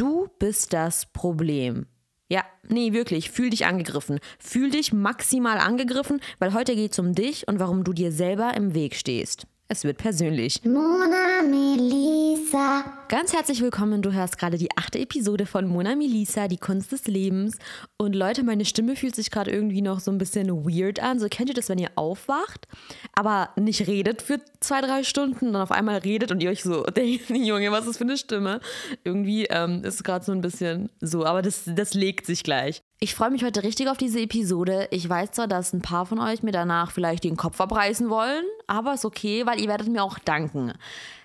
Du bist das Problem. Ja, nee, wirklich, fühl dich angegriffen. Fühl dich maximal angegriffen, weil heute geht es um dich und warum du dir selber im Weg stehst. Es wird persönlich. Mona Melissa. Ganz herzlich willkommen. Du hörst gerade die achte Episode von Mona Melissa, die Kunst des Lebens. Und Leute, meine Stimme fühlt sich gerade irgendwie noch so ein bisschen weird an. So kennt ihr das, wenn ihr aufwacht, aber nicht redet für zwei, drei Stunden, und dann auf einmal redet und ihr euch so denkt, Junge, was ist das für eine Stimme? Irgendwie ähm, ist es gerade so ein bisschen so, aber das, das legt sich gleich. Ich freue mich heute richtig auf diese Episode. Ich weiß zwar, dass ein paar von euch mir danach vielleicht den Kopf abreißen wollen, aber ist okay, weil ihr werdet mir auch danken.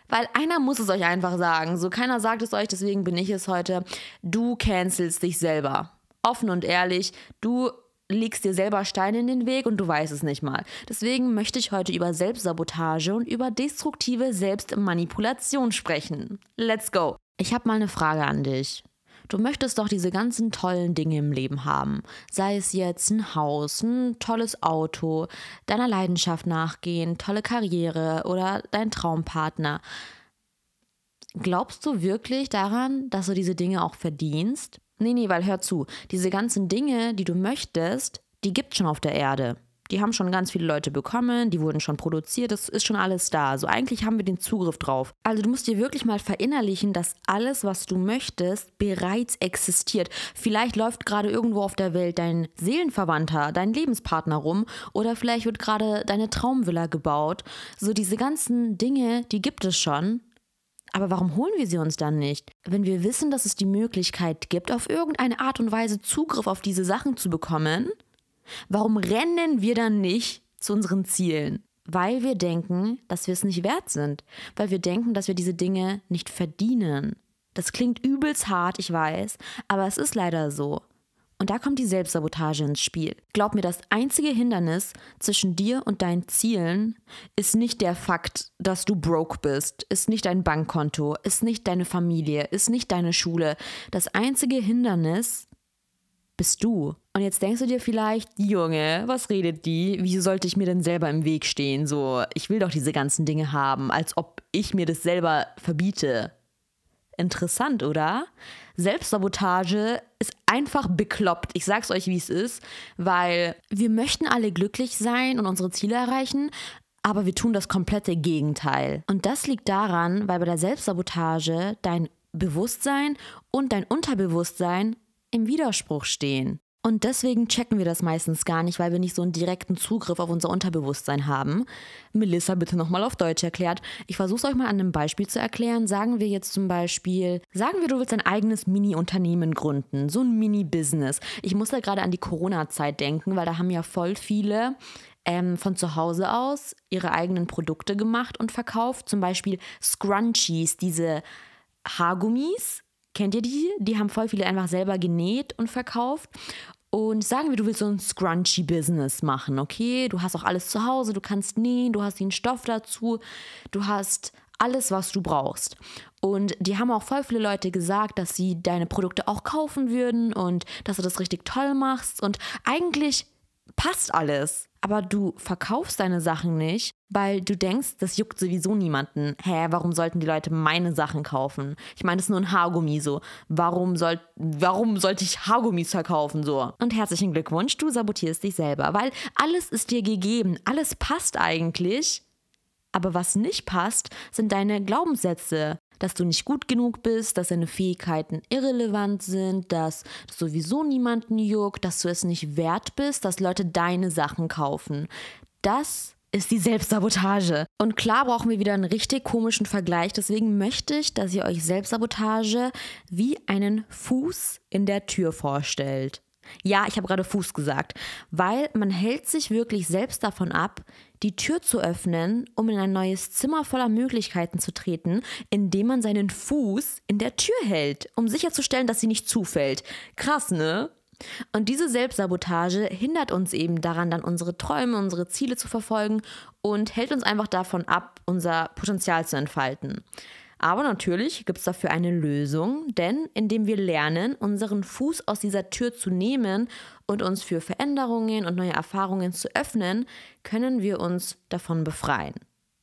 Weil einer muss es euch einfach sagen. So keiner sagt es euch, deswegen bin ich es heute. Du cancelst dich selber. Offen und ehrlich, du legst dir selber Steine in den Weg und du weißt es nicht mal. Deswegen möchte ich heute über Selbstsabotage und über destruktive Selbstmanipulation sprechen. Let's go. Ich habe mal eine Frage an dich. Du möchtest doch diese ganzen tollen Dinge im Leben haben. Sei es jetzt ein Haus, ein tolles Auto, deiner Leidenschaft nachgehen, tolle Karriere oder dein Traumpartner. Glaubst du wirklich daran, dass du diese Dinge auch verdienst? Nee, nee, weil hör zu, diese ganzen Dinge, die du möchtest, die gibt schon auf der Erde. Die haben schon ganz viele Leute bekommen, die wurden schon produziert, das ist schon alles da. Also eigentlich haben wir den Zugriff drauf. Also du musst dir wirklich mal verinnerlichen, dass alles, was du möchtest, bereits existiert. Vielleicht läuft gerade irgendwo auf der Welt dein Seelenverwandter, dein Lebenspartner rum oder vielleicht wird gerade deine Traumvilla gebaut. So diese ganzen Dinge, die gibt es schon. Aber warum holen wir sie uns dann nicht? Wenn wir wissen, dass es die Möglichkeit gibt, auf irgendeine Art und Weise Zugriff auf diese Sachen zu bekommen, Warum rennen wir dann nicht zu unseren Zielen? Weil wir denken, dass wir es nicht wert sind. Weil wir denken, dass wir diese Dinge nicht verdienen. Das klingt übelst hart, ich weiß, aber es ist leider so. Und da kommt die Selbstsabotage ins Spiel. Glaub mir, das einzige Hindernis zwischen dir und deinen Zielen ist nicht der Fakt, dass du broke bist, ist nicht dein Bankkonto, ist nicht deine Familie, ist nicht deine Schule. Das einzige Hindernis bist du. Und jetzt denkst du dir vielleicht, Junge, was redet die? Wieso sollte ich mir denn selber im Weg stehen? So, ich will doch diese ganzen Dinge haben, als ob ich mir das selber verbiete. Interessant, oder? Selbstsabotage ist einfach bekloppt. Ich sag's euch, wie es ist, weil wir möchten alle glücklich sein und unsere Ziele erreichen, aber wir tun das komplette Gegenteil. Und das liegt daran, weil bei der Selbstsabotage dein Bewusstsein und dein Unterbewusstsein im Widerspruch stehen. Und deswegen checken wir das meistens gar nicht, weil wir nicht so einen direkten Zugriff auf unser Unterbewusstsein haben. Melissa, bitte nochmal auf Deutsch erklärt. Ich versuche es euch mal an einem Beispiel zu erklären. Sagen wir jetzt zum Beispiel, sagen wir, du willst ein eigenes Mini-Unternehmen gründen, so ein Mini-Business. Ich muss da gerade an die Corona-Zeit denken, weil da haben ja voll viele ähm, von zu Hause aus ihre eigenen Produkte gemacht und verkauft. Zum Beispiel Scrunchies, diese Haargummis Kennt ihr die? Die haben voll viele einfach selber genäht und verkauft. Und sagen wir, du willst so ein Scrunchy-Business machen, okay? Du hast auch alles zu Hause, du kannst nähen, du hast den Stoff dazu, du hast alles, was du brauchst. Und die haben auch voll viele Leute gesagt, dass sie deine Produkte auch kaufen würden und dass du das richtig toll machst. Und eigentlich passt alles. Aber du verkaufst deine Sachen nicht, weil du denkst, das juckt sowieso niemanden. Hä, warum sollten die Leute meine Sachen kaufen? Ich meine, es ist nur ein Haargummi so. Warum, soll, warum sollte ich Haargummis verkaufen so? Und herzlichen Glückwunsch, du sabotierst dich selber, weil alles ist dir gegeben. Alles passt eigentlich. Aber was nicht passt, sind deine Glaubenssätze, dass du nicht gut genug bist, dass deine Fähigkeiten irrelevant sind, dass das sowieso niemanden juckt, dass du es nicht wert bist, dass Leute deine Sachen kaufen. Das ist die Selbstsabotage. Und klar brauchen wir wieder einen richtig komischen Vergleich. Deswegen möchte ich, dass ihr euch Selbstsabotage wie einen Fuß in der Tür vorstellt. Ja, ich habe gerade Fuß gesagt, weil man hält sich wirklich selbst davon ab, die Tür zu öffnen, um in ein neues Zimmer voller Möglichkeiten zu treten, indem man seinen Fuß in der Tür hält, um sicherzustellen, dass sie nicht zufällt. Krass, ne? Und diese Selbstsabotage hindert uns eben daran, dann unsere Träume, unsere Ziele zu verfolgen und hält uns einfach davon ab, unser Potenzial zu entfalten. Aber natürlich gibt es dafür eine Lösung, denn indem wir lernen, unseren Fuß aus dieser Tür zu nehmen und uns für Veränderungen und neue Erfahrungen zu öffnen, können wir uns davon befreien.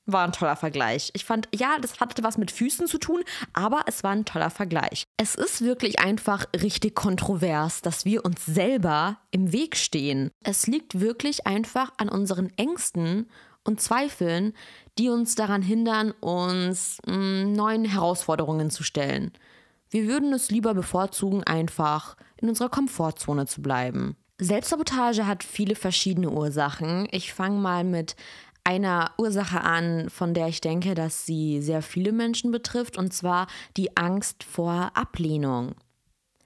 War ein toller Vergleich. Ich fand, ja, das hatte was mit Füßen zu tun, aber es war ein toller Vergleich. Es ist wirklich einfach richtig kontrovers, dass wir uns selber im Weg stehen. Es liegt wirklich einfach an unseren Ängsten und Zweifeln, die uns daran hindern, uns mh, mm, neuen Herausforderungen zu stellen. Wir würden es lieber bevorzugen, einfach in unserer Komfortzone zu bleiben. Selbstsabotage hat viele verschiedene Ursachen. Ich fange mal mit einer Ursache an, von der ich denke, dass sie sehr viele Menschen betrifft, und zwar die Angst vor Ablehnung.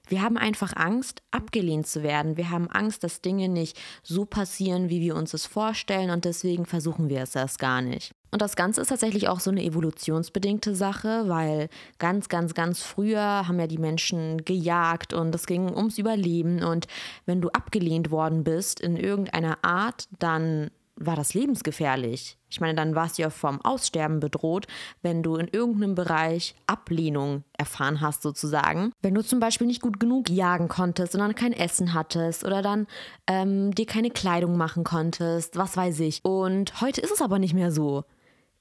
Wir haben einfach Angst, abgelehnt zu werden. Wir haben Angst, dass Dinge nicht so passieren, wie wir uns es vorstellen und deswegen versuchen wir es erst gar nicht. Und das Ganze ist tatsächlich auch so eine evolutionsbedingte Sache, weil ganz, ganz, ganz früher haben ja die Menschen gejagt und es ging ums Überleben. Und wenn du abgelehnt worden bist in irgendeiner Art, dann war das lebensgefährlich. Ich meine, dann warst du ja vom Aussterben bedroht, wenn du in irgendeinem Bereich Ablehnung erfahren hast, sozusagen. Wenn du zum Beispiel nicht gut genug jagen konntest und dann kein Essen hattest oder dann ähm, dir keine Kleidung machen konntest, was weiß ich. Und heute ist es aber nicht mehr so.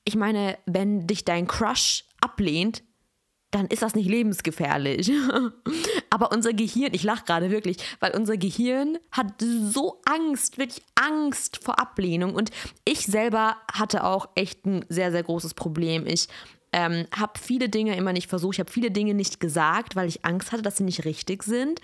Ich meine, wenn dich dein Crush ablehnt, dann ist das nicht lebensgefährlich. Aber unser Gehirn, ich lache gerade wirklich, weil unser Gehirn hat so Angst, wirklich Angst vor Ablehnung. Und ich selber hatte auch echt ein sehr, sehr großes Problem. Ich ähm, habe viele Dinge immer nicht versucht, ich habe viele Dinge nicht gesagt, weil ich Angst hatte, dass sie nicht richtig sind.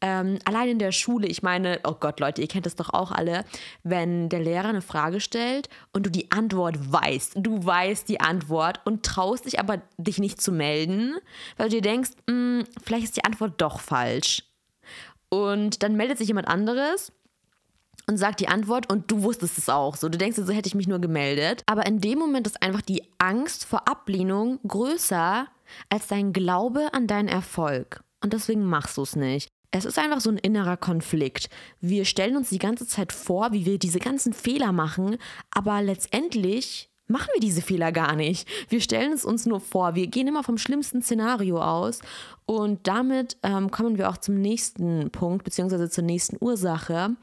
Ähm, allein in der Schule, ich meine, oh Gott, Leute, ihr kennt das doch auch alle, wenn der Lehrer eine Frage stellt und du die Antwort weißt, du weißt die Antwort und traust dich aber, dich nicht zu melden, weil du dir denkst, hm, vielleicht ist die Antwort doch falsch. Und dann meldet sich jemand anderes und sagt die Antwort und du wusstest es auch. So, du denkst, so hätte ich mich nur gemeldet. Aber in dem Moment ist einfach die Angst vor Ablehnung größer als dein Glaube an deinen Erfolg. Und deswegen machst du es nicht. Es ist einfach so ein innerer Konflikt. Wir stellen uns die ganze Zeit vor, wie wir diese ganzen Fehler machen, aber letztendlich machen wir diese Fehler gar nicht. Wir stellen es uns nur vor. Wir gehen immer vom schlimmsten Szenario aus und damit ähm, kommen wir auch zum nächsten Punkt, beziehungsweise zur nächsten Ursache.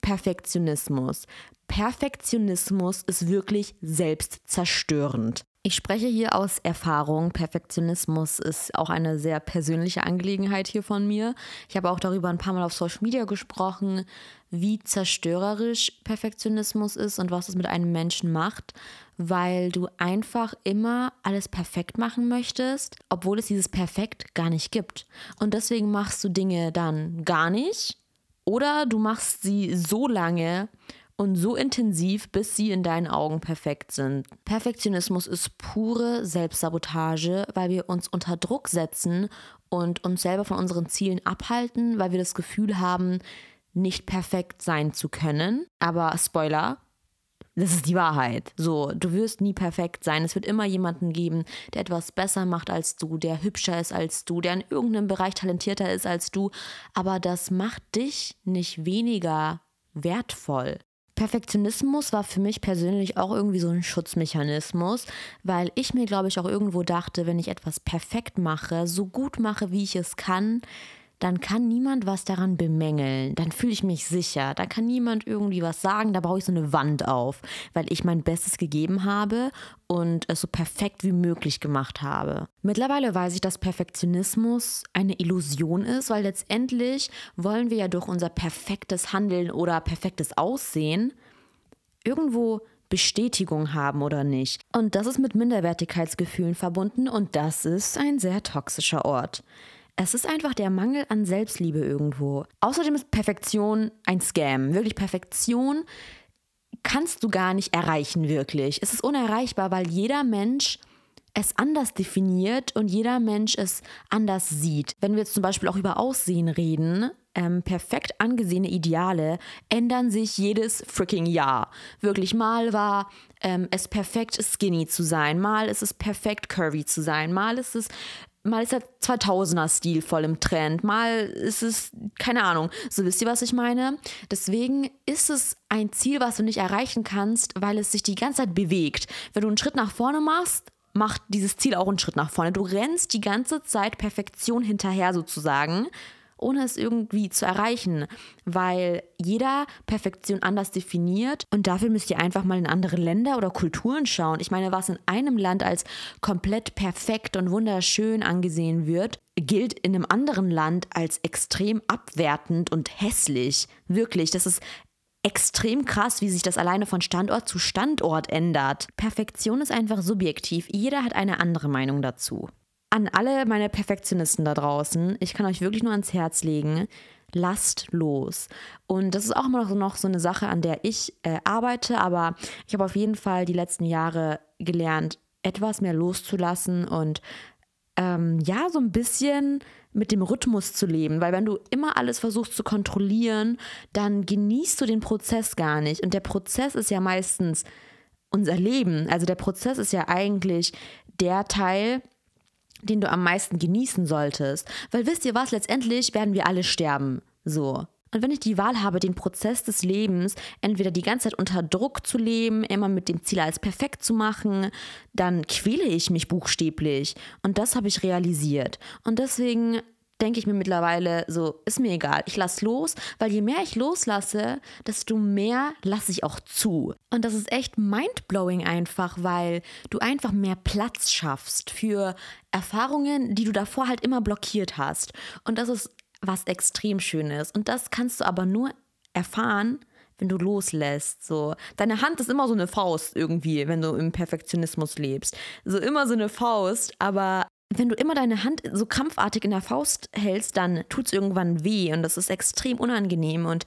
Perfektionismus. Perfektionismus ist wirklich selbstzerstörend. Ich spreche hier aus Erfahrung. Perfektionismus ist auch eine sehr persönliche Angelegenheit hier von mir. Ich habe auch darüber ein paar Mal auf Social Media gesprochen, wie zerstörerisch Perfektionismus ist und was es mit einem Menschen macht, weil du einfach immer alles perfekt machen möchtest, obwohl es dieses Perfekt gar nicht gibt. Und deswegen machst du Dinge dann gar nicht oder du machst sie so lange, und so intensiv, bis sie in deinen Augen perfekt sind. Perfektionismus ist pure Selbstsabotage, weil wir uns unter Druck setzen und uns selber von unseren Zielen abhalten, weil wir das Gefühl haben, nicht perfekt sein zu können. Aber Spoiler, das ist die Wahrheit. So, du wirst nie perfekt sein. Es wird immer jemanden geben, der etwas besser macht als du, der hübscher ist als du, der in irgendeinem Bereich talentierter ist als du. Aber das macht dich nicht weniger wertvoll. Perfektionismus war für mich persönlich auch irgendwie so ein Schutzmechanismus, weil ich mir, glaube ich, auch irgendwo dachte, wenn ich etwas perfekt mache, so gut mache, wie ich es kann, dann kann niemand was daran bemängeln. Dann fühle ich mich sicher. Da kann niemand irgendwie was sagen. Da baue ich so eine Wand auf, weil ich mein Bestes gegeben habe und es so perfekt wie möglich gemacht habe. Mittlerweile weiß ich, dass Perfektionismus eine Illusion ist, weil letztendlich wollen wir ja durch unser perfektes Handeln oder perfektes Aussehen irgendwo Bestätigung haben oder nicht. Und das ist mit Minderwertigkeitsgefühlen verbunden und das ist ein sehr toxischer Ort. Es ist einfach der Mangel an Selbstliebe irgendwo. Außerdem ist Perfektion ein Scam. Wirklich Perfektion kannst du gar nicht erreichen, wirklich. Es ist unerreichbar, weil jeder Mensch es anders definiert und jeder Mensch es anders sieht. Wenn wir jetzt zum Beispiel auch über Aussehen reden, ähm, perfekt angesehene Ideale ändern sich jedes freaking Jahr. Wirklich, mal war ähm, es perfekt skinny zu sein, mal ist es perfekt curvy zu sein, mal ist es mal ist der 2000er-Stil voll im Trend, mal ist es, keine Ahnung, so wisst ihr, was ich meine? Deswegen ist es ein Ziel, was du nicht erreichen kannst, weil es sich die ganze Zeit bewegt. Wenn du einen Schritt nach vorne machst, macht dieses Ziel auch einen Schritt nach vorne. Du rennst die ganze Zeit Perfektion hinterher sozusagen ohne es irgendwie zu erreichen, weil jeder Perfektion anders definiert und dafür müsst ihr einfach mal in andere Länder oder Kulturen schauen. Ich meine, was in einem Land als komplett perfekt und wunderschön angesehen wird, gilt in einem anderen Land als extrem abwertend und hässlich. Wirklich, das ist extrem krass, wie sich das alleine von Standort zu Standort ändert. Perfektion ist einfach subjektiv. Jeder hat eine andere Meinung dazu. An alle meine Perfektionisten da draußen, ich kann euch wirklich nur ans Herz legen, lasst los. Und das ist auch immer noch so eine Sache, an der ich äh, arbeite, aber ich habe auf jeden Fall die letzten Jahre gelernt, etwas mehr loszulassen und ähm, ja, so ein bisschen mit dem Rhythmus zu leben, weil wenn du immer alles versuchst zu kontrollieren, dann genießt du den Prozess gar nicht. Und der Prozess ist ja meistens unser Leben. Also der Prozess ist ja eigentlich der Teil, den du am meisten genießen solltest. Weil wisst ihr was, letztendlich werden wir alle sterben. So. Und wenn ich die Wahl habe, den Prozess des Lebens entweder die ganze Zeit unter Druck zu leben, immer mit dem Ziel, alles perfekt zu machen, dann quäle ich mich buchstäblich. Und das habe ich realisiert. Und deswegen denke ich mir mittlerweile so, ist mir egal, ich lasse los, weil je mehr ich loslasse, desto mehr lasse ich auch zu. Und das ist echt mindblowing einfach, weil du einfach mehr Platz schaffst für Erfahrungen, die du davor halt immer blockiert hast. Und das ist was extrem schön ist. Und das kannst du aber nur erfahren, wenn du loslässt. So. Deine Hand ist immer so eine Faust irgendwie, wenn du im Perfektionismus lebst. So immer so eine Faust, aber wenn du immer deine Hand so krampfartig in der Faust hältst, dann tut es irgendwann weh und das ist extrem unangenehm. Und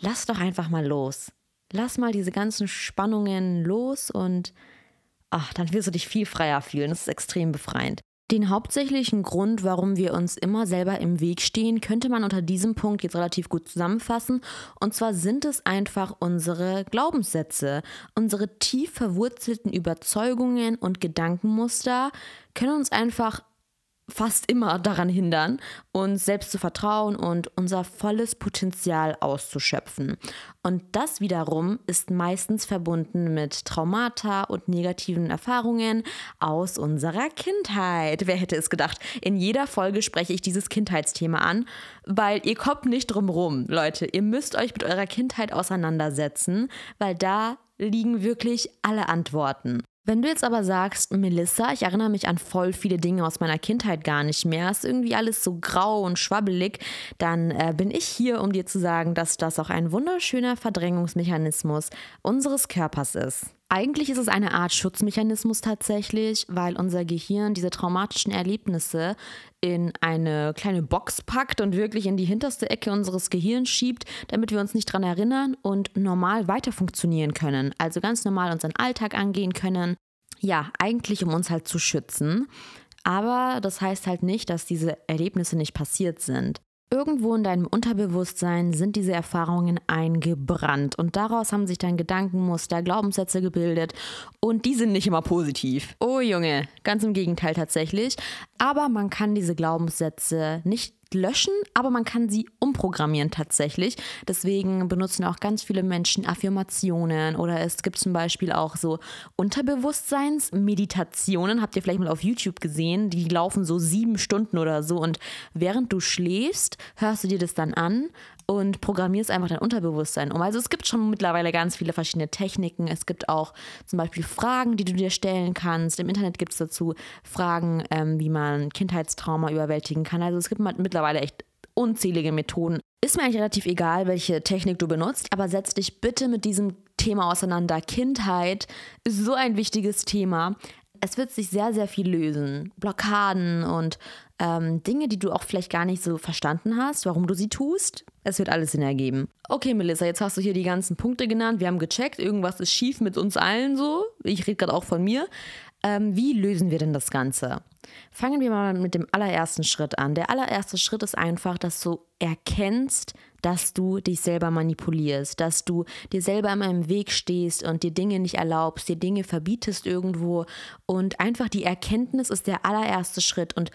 lass doch einfach mal los. Lass mal diese ganzen Spannungen los und ach, dann wirst du dich viel freier fühlen. Das ist extrem befreiend. Den hauptsächlichen Grund, warum wir uns immer selber im Weg stehen, könnte man unter diesem Punkt jetzt relativ gut zusammenfassen. Und zwar sind es einfach unsere Glaubenssätze, unsere tief verwurzelten Überzeugungen und Gedankenmuster können uns einfach fast immer daran hindern, uns selbst zu vertrauen und unser volles Potenzial auszuschöpfen. Und das wiederum ist meistens verbunden mit Traumata und negativen Erfahrungen aus unserer Kindheit. Wer hätte es gedacht? In jeder Folge spreche ich dieses Kindheitsthema an, weil ihr kommt nicht drum rum, Leute. Ihr müsst euch mit eurer Kindheit auseinandersetzen, weil da liegen wirklich alle Antworten. Wenn du jetzt aber sagst, Melissa, ich erinnere mich an voll viele Dinge aus meiner Kindheit gar nicht mehr, ist irgendwie alles so grau und schwabbelig, dann äh, bin ich hier, um dir zu sagen, dass das auch ein wunderschöner Verdrängungsmechanismus unseres Körpers ist. Eigentlich ist es eine Art Schutzmechanismus tatsächlich, weil unser Gehirn diese traumatischen Erlebnisse in eine kleine Box packt und wirklich in die hinterste Ecke unseres Gehirns schiebt, damit wir uns nicht daran erinnern und normal weiter funktionieren können. Also ganz normal unseren Alltag angehen können. Ja, eigentlich um uns halt zu schützen. Aber das heißt halt nicht, dass diese Erlebnisse nicht passiert sind. Irgendwo in deinem Unterbewusstsein sind diese Erfahrungen eingebrannt und daraus haben sich dann Gedankenmuster, Glaubenssätze gebildet und die sind nicht immer positiv. Oh Junge, ganz im Gegenteil tatsächlich. Aber man kann diese Glaubenssätze nicht löschen, aber man kann sie umprogrammieren tatsächlich. Deswegen benutzen auch ganz viele Menschen Affirmationen oder es gibt zum Beispiel auch so Unterbewusstseinsmeditationen. Habt ihr vielleicht mal auf YouTube gesehen? Die laufen so sieben Stunden oder so und während du schläfst, hörst du dir das dann an und programmierst einfach dein Unterbewusstsein um. Also es gibt schon mittlerweile ganz viele verschiedene Techniken. Es gibt auch zum Beispiel Fragen, die du dir stellen kannst. Im Internet gibt es dazu Fragen, ähm, wie man Kindheitstrauma überwältigen kann. Also es gibt mittlerweile echt unzählige Methoden. Ist mir eigentlich relativ egal, welche Technik du benutzt, aber setz dich bitte mit diesem Thema auseinander. Kindheit ist so ein wichtiges Thema. Es wird sich sehr, sehr viel lösen. Blockaden und ähm, Dinge, die du auch vielleicht gar nicht so verstanden hast, warum du sie tust. Es wird alles Sinn ergeben. Okay, Melissa, jetzt hast du hier die ganzen Punkte genannt. Wir haben gecheckt, irgendwas ist schief mit uns allen so. Ich rede gerade auch von mir. Ähm, wie lösen wir denn das Ganze? Fangen wir mal mit dem allerersten Schritt an. Der allererste Schritt ist einfach, dass du erkennst, dass du dich selber manipulierst, dass du dir selber immer im Weg stehst und dir Dinge nicht erlaubst, dir Dinge verbietest irgendwo. Und einfach die Erkenntnis ist der allererste Schritt. Und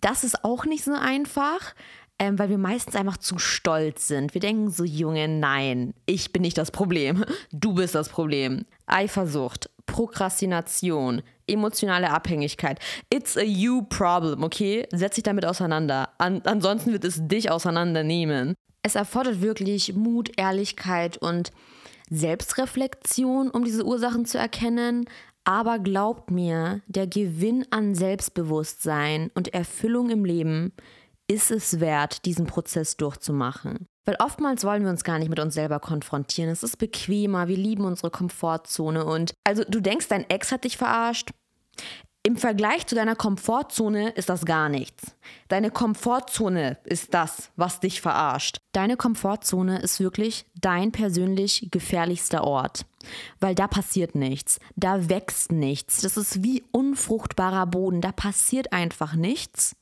das ist auch nicht so einfach, ähm, weil wir meistens einfach zu stolz sind. Wir denken so, Junge, nein, ich bin nicht das Problem, du bist das Problem. Eifersucht, Prokrastination, emotionale Abhängigkeit. It's a you problem, okay? Setz dich damit auseinander. An ansonsten wird es dich auseinandernehmen. Es erfordert wirklich Mut, Ehrlichkeit und Selbstreflexion, um diese Ursachen zu erkennen. Aber glaubt mir, der Gewinn an Selbstbewusstsein und Erfüllung im Leben ist es wert, diesen Prozess durchzumachen. Weil oftmals wollen wir uns gar nicht mit uns selber konfrontieren. Es ist bequemer, wir lieben unsere Komfortzone und also du denkst, dein Ex hat dich verarscht. Im Vergleich zu deiner Komfortzone ist das gar nichts. Deine Komfortzone ist das, was dich verarscht. Deine Komfortzone ist wirklich dein persönlich gefährlichster Ort, weil da passiert nichts, da wächst nichts. Das ist wie unfruchtbarer Boden, da passiert einfach nichts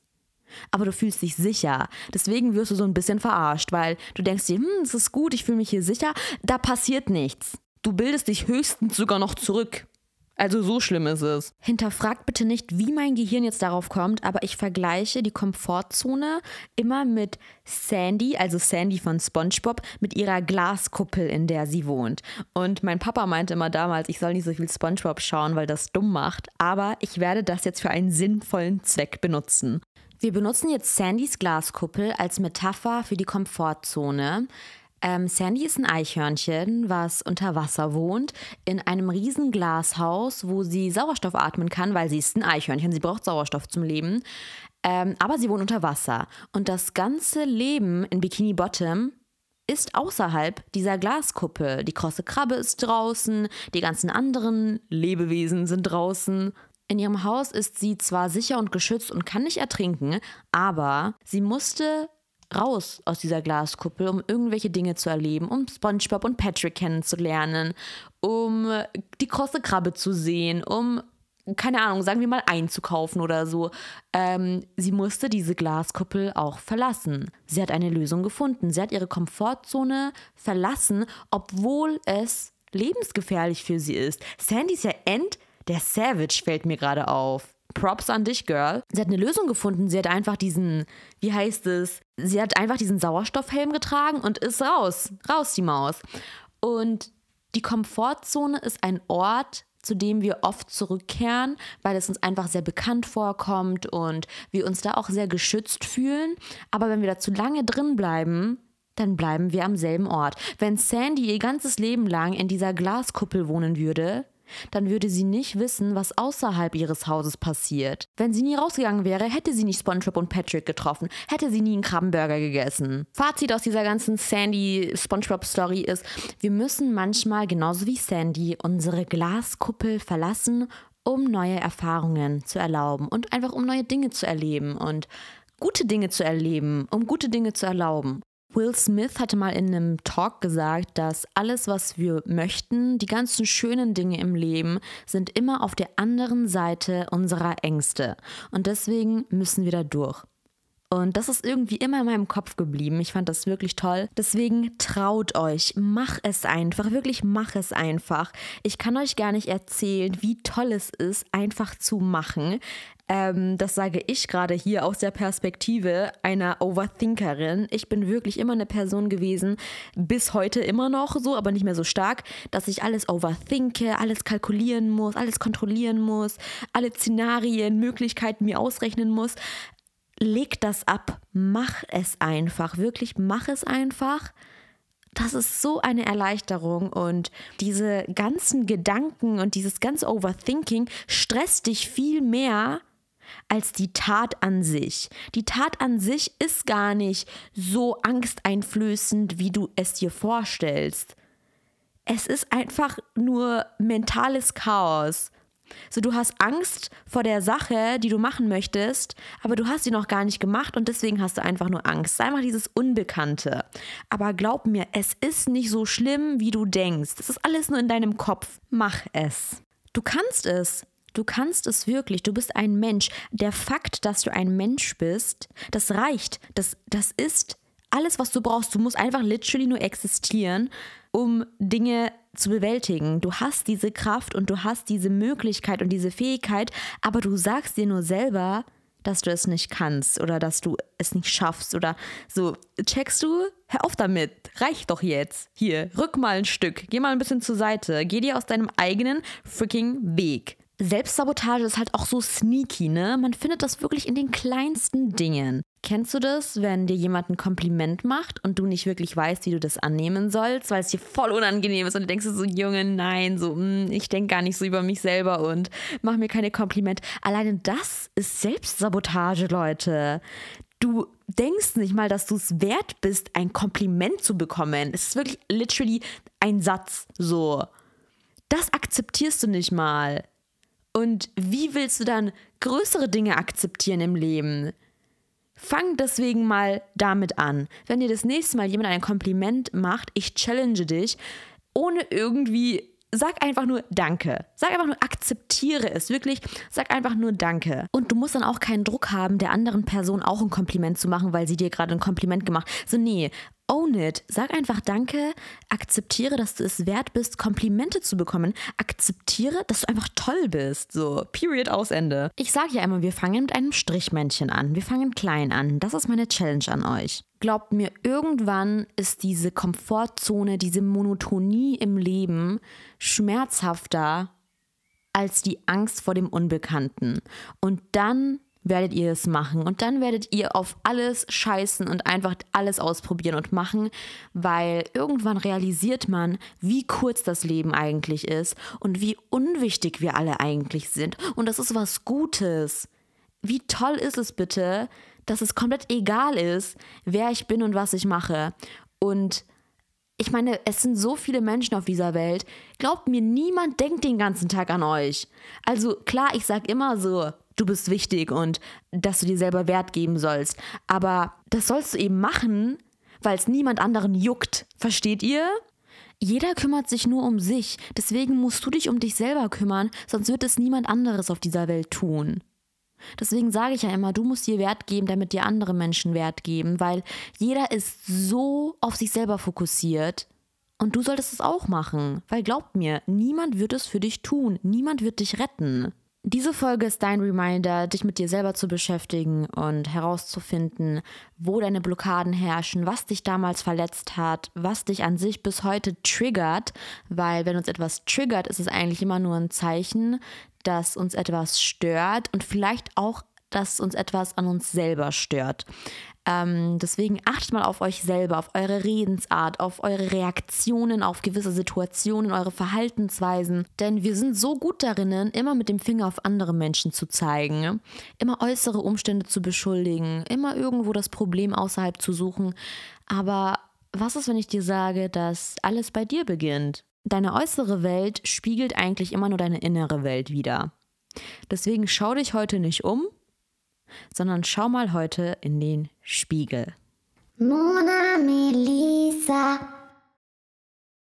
aber du fühlst dich sicher. Deswegen wirst du so ein bisschen verarscht, weil du denkst dir, hm, es ist gut, ich fühle mich hier sicher, da passiert nichts. Du bildest dich höchstens sogar noch zurück. Also so schlimm ist es. Hinterfragt bitte nicht, wie mein Gehirn jetzt darauf kommt, aber ich vergleiche die Komfortzone immer mit Sandy, also Sandy von SpongeBob, mit ihrer Glaskuppel, in der sie wohnt. Und mein Papa meinte immer damals, ich soll nicht so viel SpongeBob schauen, weil das dumm macht, aber ich werde das jetzt für einen sinnvollen Zweck benutzen. Wir benutzen jetzt Sandys Glaskuppel als Metapher für die Komfortzone. Ähm, Sandy ist ein Eichhörnchen, was unter Wasser wohnt, in einem riesen Glashaus, wo sie Sauerstoff atmen kann, weil sie ist ein Eichhörnchen, sie braucht Sauerstoff zum Leben. Ähm, aber sie wohnt unter Wasser. Und das ganze Leben in Bikini Bottom ist außerhalb dieser Glaskuppel. Die krosse Krabbe ist draußen, die ganzen anderen Lebewesen sind draußen. In ihrem Haus ist sie zwar sicher und geschützt und kann nicht ertrinken, aber sie musste raus aus dieser Glaskuppel, um irgendwelche Dinge zu erleben, um SpongeBob und Patrick kennenzulernen, um die krosse Krabbe zu sehen, um keine Ahnung, sagen wir mal einzukaufen oder so. Ähm, sie musste diese Glaskuppel auch verlassen. Sie hat eine Lösung gefunden. Sie hat ihre Komfortzone verlassen, obwohl es lebensgefährlich für sie ist. Sandy ist ja end der Savage fällt mir gerade auf. Props an dich, Girl. Sie hat eine Lösung gefunden. Sie hat einfach diesen, wie heißt es? Sie hat einfach diesen Sauerstoffhelm getragen und ist raus. Raus, die Maus. Und die Komfortzone ist ein Ort, zu dem wir oft zurückkehren, weil es uns einfach sehr bekannt vorkommt und wir uns da auch sehr geschützt fühlen. Aber wenn wir da zu lange drin bleiben, dann bleiben wir am selben Ort. Wenn Sandy ihr ganzes Leben lang in dieser Glaskuppel wohnen würde, dann würde sie nicht wissen, was außerhalb ihres Hauses passiert. Wenn sie nie rausgegangen wäre, hätte sie nicht SpongeBob und Patrick getroffen, hätte sie nie einen Krabbenburger gegessen. Fazit aus dieser ganzen Sandy-SpongeBob-Story ist, wir müssen manchmal, genauso wie Sandy, unsere Glaskuppel verlassen, um neue Erfahrungen zu erlauben und einfach um neue Dinge zu erleben und gute Dinge zu erleben, um gute Dinge zu erlauben. Will Smith hatte mal in einem Talk gesagt, dass alles, was wir möchten, die ganzen schönen Dinge im Leben, sind immer auf der anderen Seite unserer Ängste. Und deswegen müssen wir da durch. Und das ist irgendwie immer in meinem Kopf geblieben. Ich fand das wirklich toll. Deswegen traut euch, mach es einfach, wirklich mach es einfach. Ich kann euch gar nicht erzählen, wie toll es ist, einfach zu machen. Ähm, das sage ich gerade hier aus der Perspektive einer Overthinkerin. Ich bin wirklich immer eine Person gewesen, bis heute immer noch so, aber nicht mehr so stark, dass ich alles overthinke, alles kalkulieren muss, alles kontrollieren muss, alle Szenarien, Möglichkeiten mir ausrechnen muss leg das ab, mach es einfach, wirklich mach es einfach. Das ist so eine Erleichterung und diese ganzen Gedanken und dieses ganze Overthinking stresst dich viel mehr als die Tat an sich. Die Tat an sich ist gar nicht so angsteinflößend, wie du es dir vorstellst. Es ist einfach nur mentales Chaos. So, du hast Angst vor der Sache, die du machen möchtest, aber du hast sie noch gar nicht gemacht und deswegen hast du einfach nur Angst. Sei mal dieses Unbekannte. Aber glaub mir, es ist nicht so schlimm, wie du denkst. Es ist alles nur in deinem Kopf. Mach es. Du kannst es. Du kannst es wirklich. Du bist ein Mensch. Der Fakt, dass du ein Mensch bist, das reicht. Das, das ist alles, was du brauchst. Du musst einfach literally nur existieren, um Dinge zu bewältigen. Du hast diese Kraft und du hast diese Möglichkeit und diese Fähigkeit, aber du sagst dir nur selber, dass du es nicht kannst oder dass du es nicht schaffst oder so. Checkst du? Hör auf damit. Reicht doch jetzt. Hier, rück mal ein Stück. Geh mal ein bisschen zur Seite. Geh dir aus deinem eigenen freaking Weg. Selbstsabotage ist halt auch so sneaky, ne? Man findet das wirklich in den kleinsten Dingen. Kennst du das, wenn dir jemand ein Kompliment macht und du nicht wirklich weißt, wie du das annehmen sollst, weil es dir voll unangenehm ist und du denkst so, Junge, nein, so, mh, hm, ich denke gar nicht so über mich selber und mach mir keine Komplimente. Alleine das ist Selbstsabotage, Leute. Du denkst nicht mal, dass du es wert bist, ein Kompliment zu bekommen. Es ist wirklich literally ein Satz, so. Das akzeptierst du nicht mal. Und wie willst du dann größere Dinge akzeptieren im Leben? Fang deswegen mal damit an. Wenn dir das nächste Mal jemand ein Kompliment macht, ich challenge dich, ohne irgendwie sag einfach nur Danke. Sag einfach nur, akzeptiere es. Wirklich, sag einfach nur Danke. Und du musst dann auch keinen Druck haben, der anderen Person auch ein Kompliment zu machen, weil sie dir gerade ein Kompliment gemacht. So, nee, own it. Sag einfach Danke. Akzeptiere, dass du es wert bist, Komplimente zu bekommen. Akzeptiere, dass du einfach toll bist. So, Period, aus Ende. Ich sage ja immer, wir fangen mit einem Strichmännchen an. Wir fangen klein an. Das ist meine Challenge an euch. Glaubt mir, irgendwann ist diese Komfortzone, diese Monotonie im Leben schmerzhafter als die Angst vor dem Unbekannten. Und dann werdet ihr es machen. Und dann werdet ihr auf alles scheißen und einfach alles ausprobieren und machen, weil irgendwann realisiert man, wie kurz das Leben eigentlich ist und wie unwichtig wir alle eigentlich sind. Und das ist was Gutes. Wie toll ist es bitte, dass es komplett egal ist, wer ich bin und was ich mache. Und ich meine, es sind so viele Menschen auf dieser Welt. Glaubt mir, niemand denkt den ganzen Tag an euch. Also klar, ich sag immer so, du bist wichtig und dass du dir selber Wert geben sollst. Aber das sollst du eben machen, weil es niemand anderen juckt. Versteht ihr? Jeder kümmert sich nur um sich. Deswegen musst du dich um dich selber kümmern, sonst wird es niemand anderes auf dieser Welt tun. Deswegen sage ich ja immer, du musst dir Wert geben, damit dir andere Menschen Wert geben, weil jeder ist so auf sich selber fokussiert. Und du solltest es auch machen, weil glaub mir, niemand wird es für dich tun, niemand wird dich retten. Diese Folge ist dein Reminder, dich mit dir selber zu beschäftigen und herauszufinden, wo deine Blockaden herrschen, was dich damals verletzt hat, was dich an sich bis heute triggert, weil wenn uns etwas triggert, ist es eigentlich immer nur ein Zeichen, dass uns etwas stört und vielleicht auch, dass uns etwas an uns selber stört. Ähm, deswegen achtet mal auf euch selber, auf eure Redensart, auf eure Reaktionen auf gewisse Situationen, eure Verhaltensweisen. Denn wir sind so gut darin, immer mit dem Finger auf andere Menschen zu zeigen, immer äußere Umstände zu beschuldigen, immer irgendwo das Problem außerhalb zu suchen. Aber was ist, wenn ich dir sage, dass alles bei dir beginnt? Deine äußere Welt spiegelt eigentlich immer nur deine innere Welt wider. Deswegen schau dich heute nicht um, sondern schau mal heute in den Spiegel. Mona Melissa.